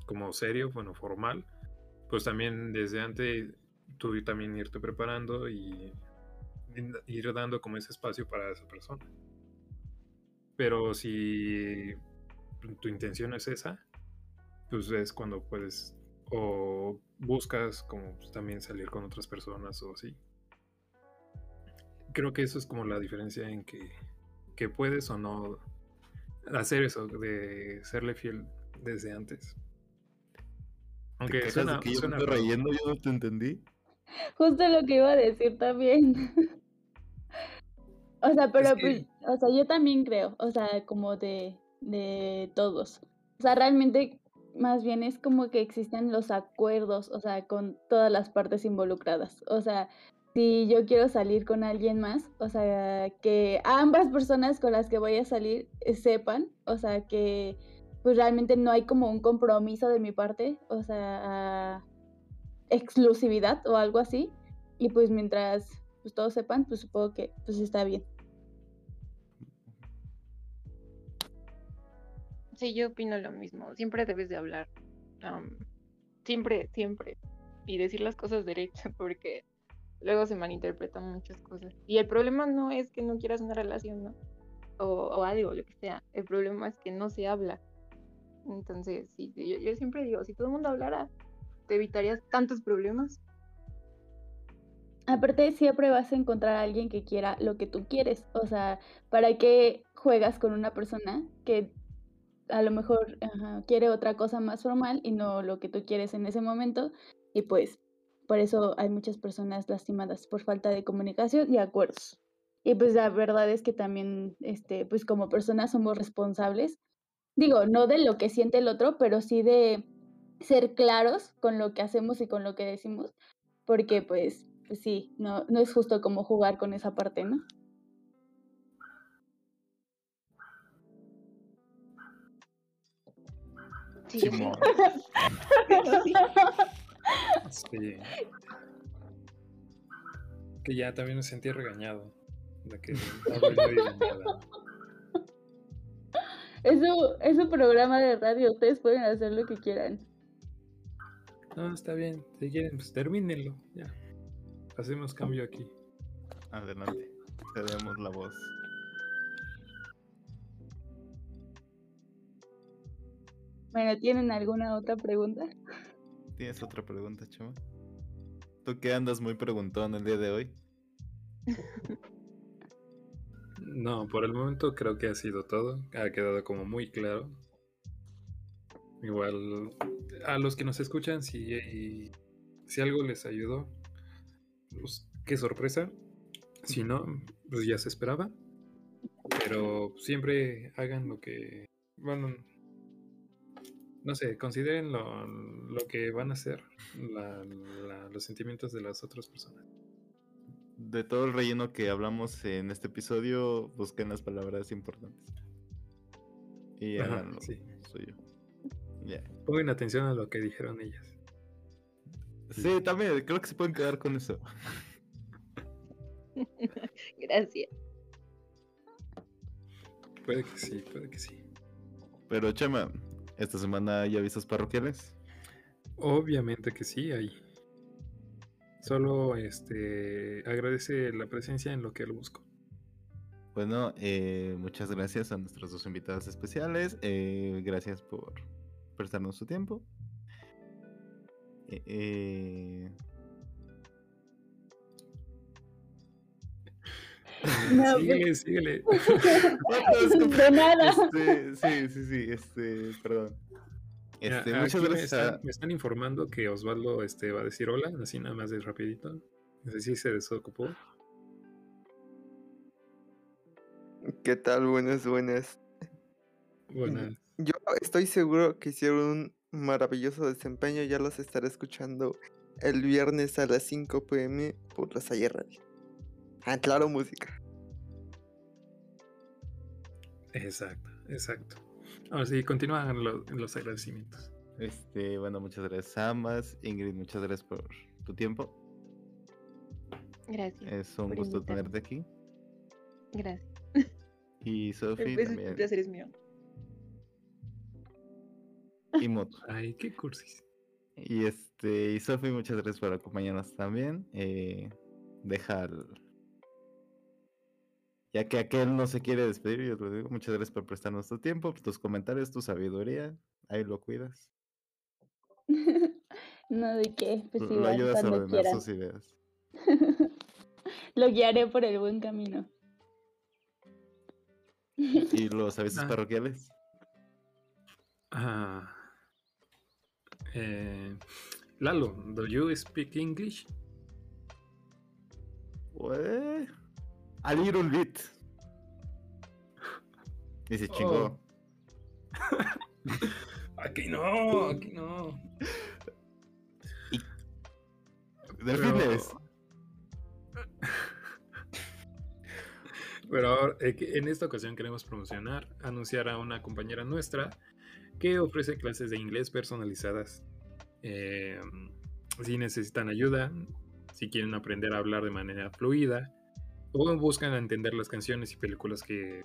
como serio, bueno, formal, pues también desde antes tú también irte preparando y ir dando como ese espacio para esa persona. Pero si tu intención es esa, pues es cuando puedes o buscas como pues, también salir con otras personas o así. Creo que eso es como la diferencia en que, que puedes o no hacer eso, de serle fiel desde antes. ¿Te Aunque quejas suena, que yo relleno? Yo no te entendí. Justo lo que iba a decir también. <laughs> O sea, pero que- pues, o sea, yo también creo, o sea, como de, de todos. O sea, realmente más bien es como que existen los acuerdos, o sea, con todas las partes involucradas. O sea, si yo quiero salir con alguien más, o sea, que ambas personas con las que voy a salir eh, sepan, o sea, que pues realmente no hay como un compromiso de mi parte, o sea, exclusividad o algo así. Y pues mientras pues, todos sepan, pues supongo que pues está bien. Sí, yo opino lo mismo. Siempre debes de hablar. siempre, siempre. Y decir las cosas derechas, <laughs> porque luego se malinterpretan muchas cosas. Y el problema no es que no quieras una relación, ¿no? O, o algo, lo que sea. El problema es que no se habla. Entonces, sí, yo, yo siempre digo, si todo el mundo hablara, te evitarías tantos problemas. Aparte, siempre vas a encontrar a alguien que quiera lo que tú quieres. O sea, ¿para qué juegas con una persona que a lo mejor quiere otra cosa más formal y no lo que tú quieres en ese momento? Y pues, por eso hay muchas personas lastimadas por falta de comunicación y acuerdos. Y pues la verdad es que también, este, pues como personas somos responsables. Digo, no de lo que siente el otro, pero sí de ser claros con lo que hacemos y con lo que decimos, porque pues, pues sí, no, no es justo como jugar con esa parte, ¿no? Sí, Simón. sí. Sí. Que ya también me sentí regañado. De que no. Es su, es su programa de radio, ustedes pueden hacer lo que quieran. No, está bien. Si quieren, pues termínenlo. Ya. Hacemos cambio aquí. Adelante. Cedemos la voz. Bueno, ¿tienen alguna otra pregunta? ¿Tienes otra pregunta, Chema? ¿Tú que andas muy preguntón el día de hoy? <laughs> No, por el momento creo que ha sido todo. Ha quedado como muy claro. Igual a los que nos escuchan, si, si algo les ayudó, pues qué sorpresa. Si no, pues ya se esperaba. Pero siempre hagan lo que, bueno, no sé, consideren lo, lo que van a ser la- la- los sentimientos de las otras personas. De todo el relleno que hablamos en este episodio, busquen las palabras importantes. Y Ajá, hagan lo sí. suyo. Ya. Pongan atención a lo que dijeron ellas. Sí, también, creo que se pueden quedar con eso. <laughs> Gracias. Puede que sí, puede que sí. Pero Chema, esta semana hay avisos parroquiales. Obviamente que sí, hay. Solo este agradece la presencia en lo que lo busco. Bueno, eh, muchas gracias a nuestras dos invitadas especiales. eh, gracias por prestarnos su tiempo. Eh, No, <laughs> síguele, <laughs> síguele. De nada. Este, sí, sí, sí, este, perdón. Este, muchas me gracias están, a... me están informando que Osvaldo este, va a decir hola, así nada más de rapidito. No sé si se desocupó. ¿Qué tal? Buenas, buenas. Buenas. Yo estoy seguro que hicieron un maravilloso desempeño. Ya los estaré escuchando el viernes a las 5 pm por la Salle Radio. Ah, claro, música. Exacto, exacto. Ahora sí, continúan lo- los agradecimientos. Este, bueno, muchas gracias a ambas. Ingrid, muchas gracias por tu tiempo. Gracias. Es un gusto invitarme. tenerte aquí. Gracias. Y Sofi Pues, también. el placer es mío. Y Moto. <laughs> Ay, qué cursis. Y este, y Sofi, muchas gracias por acompañarnos también. Eh, deja el- Ya que aquel no se quiere despedir, yo te lo digo, muchas gracias por prestarnos tu tiempo, tus comentarios, tu sabiduría. Ahí lo cuidas. <laughs> No, de qué, pues Lo ayudas a ordenar sus ideas. <laughs> Lo guiaré por el buen camino. Y los <laughs> avisos Ah. parroquiales. Ah. Eh, Lalo, do you speak English? What? A little bit. Y se chingó. <laughs> Aquí no, aquí no. Delfines. <laughs> Pero ahora, eh, en esta ocasión queremos promocionar, anunciar a una compañera nuestra que ofrece clases de inglés personalizadas. Eh, si necesitan ayuda, si quieren aprender a hablar de manera fluida, o buscan entender las canciones y películas que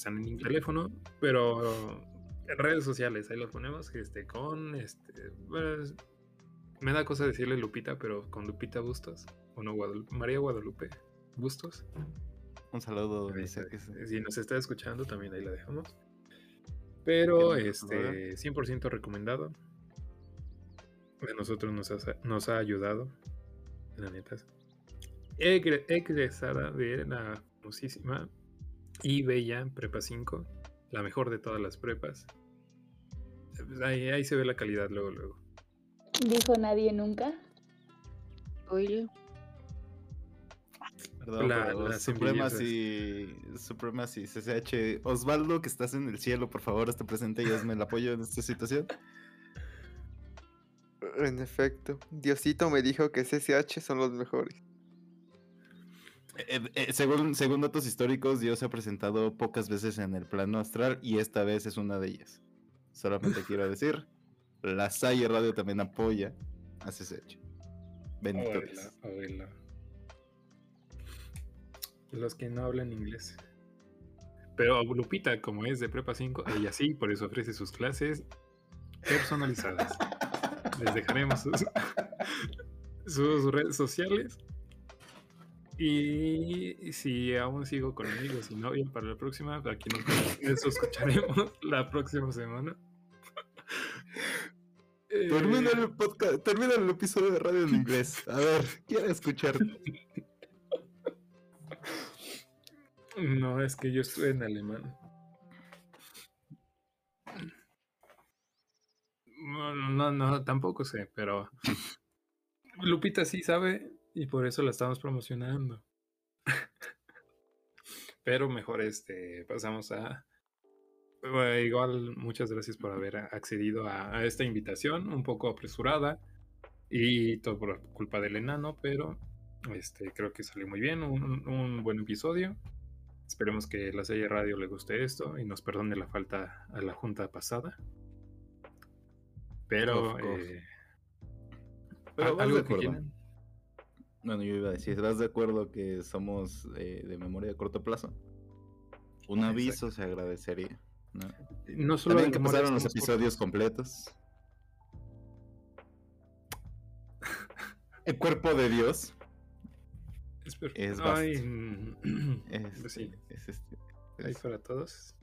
están en el teléfono, pero en redes sociales, ahí los ponemos, este, con, este, pues, me da cosa decirle Lupita, pero con Lupita Bustos, o no, Guadalu- María Guadalupe Bustos, Un saludo Ahí si nos está escuchando, también ahí la dejamos. Pero, este, 100% recomendado. A nosotros nos ha, nos ha ayudado, la neta. Egre- Egresada de la famosísima y bella Prepa 5, la mejor de todas las prepas. Pues Ahí, ahí se ve la calidad luego, luego. Dijo nadie nunca. Oye, Perdón, La- las Supremacy, Supremacy, CCH. Osvaldo, que estás en el cielo, por favor, hazte presente y hazme el apoyo en esta situación. En efecto, Diosito me dijo que CCH son los mejores. Eh, eh, según, según datos históricos, Dios se ha presentado pocas veces en el plano astral y esta vez es una de ellas. Solamente quiero <laughs> decir, la Salle Radio también apoya a. Benditos. Oíla, oíla. Los que no hablan inglés. Pero Lupita, como es de Prepa 5, ella sí, por eso ofrece sus clases personalizadas. Les dejaremos sus, <laughs> sus redes sociales. Y si aún sigo con amigos y novia para la próxima, aquí nos, escucharemos <laughs> la próxima semana. <laughs> Termina Eh, el podcast, termina el episodio de radio en inglés. A ver, quiero escuchar. No, es que yo estuve en alemán. No, no, no, tampoco sé, pero Lupita sí sabe y por eso la estamos promocionando. <laughs> Pero mejor este pasamos a bueno, igual muchas gracias por haber accedido a, a esta invitación, un poco apresurada y todo por culpa del enano, pero este creo que salió muy bien, un, un buen episodio. Esperemos que la serie radio le guste esto y nos perdone la falta a la junta pasada. Pero, eh, Pero ¿al- vas algo que quieran. Bueno, yo iba a decir, ¿estás de acuerdo que somos eh, de memoria a corto plazo? Un aviso se agradecería. ¿no? No solo También que pasaron los episodios completos. <laughs> El cuerpo de Dios. Es, es Ay, mm, es, pues sí, es este, es, para todos.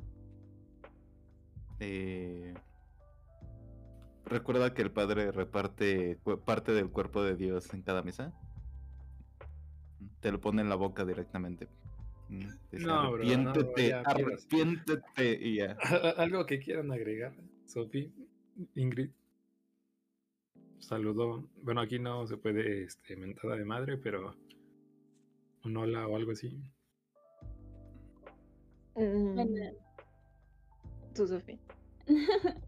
eh, Recuerda que el padre reparte parte del cuerpo de Dios en cada misa. Te lo pone en la boca directamente. Mm, dice, No, bro, no, ya, arrepiéntete y ya. <laughs> Algo que quieran agregar, Sofi, Ingrid. Saludó. Bueno, aquí no se puede este, mentada de madre, pero un hola o algo así. Mm, Bueno. Tú, Sofía. <laughs>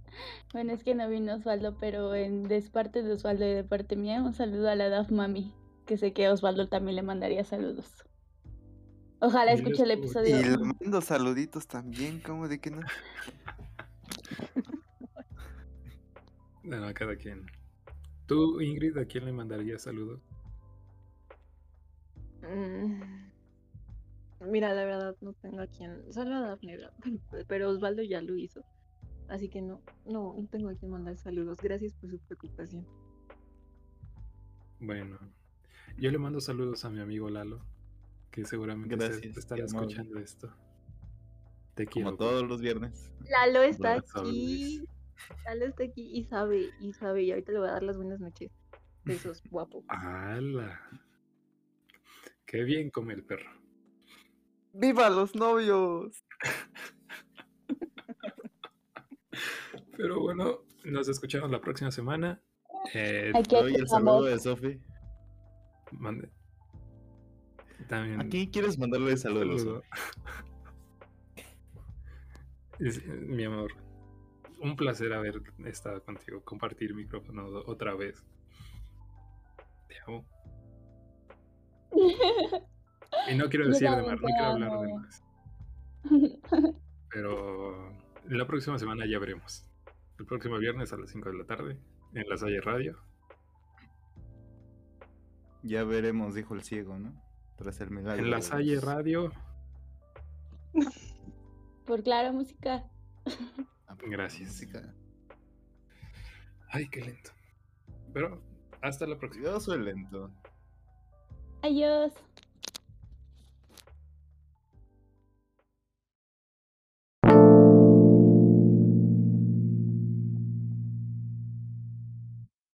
Bueno, es que no vino Osvaldo, pero en de parte de Osvaldo y de parte mía, un saludo a la Daf Mami, que sé que Osvaldo también le mandaría saludos. Ojalá escuche el escucho. Y episodio. le mando saluditos también, ¿cómo de que no? <laughs> Bueno, a cada quien. Tú, Ingrid, ¿a quién le mandarías saludos? Mm, Mira, la verdad no tengo a quien. Solo a Daphne, <laughs> pero Osvaldo ya lo hizo. Así que no, no, no tengo a quien mandar saludos. Gracias por su preocupación. Bueno, yo le mando saludos a mi amigo Lalo, que seguramente se- Gracias, estará amable. escuchando esto. Te quiero. Como todos los viernes. Lalo está Buenas tardes. aquí. Lalo está aquí y sabe, y sabe. Y ahorita le voy a dar las buenas noches. Besos, <laughs> guapo. ¡Hala! Qué bien come el perro. ¡Viva los novios! Pero bueno, nos escuchamos la próxima semana. Eh, Aquí Oye, el saludo de Sofi. Mande- También. ¿A quién quieres mandarle saludos? saludo. <laughs> Es- mi amor, un placer haber estado contigo, compartir micrófono otra vez. Te amo. Y no quiero <laughs> decir de más, no quiero hablar de más. Pero la próxima semana ya veremos. El próximo viernes a las 5 de la tarde en la Salle Radio. Ya veremos, dijo el ciego, ¿no? Tras el milagro. En la Salle Radio. Por Clara Música. Ah, Gracias. música. Ay, qué lento. Pero hasta la próxima. Yo soy lento. Adiós.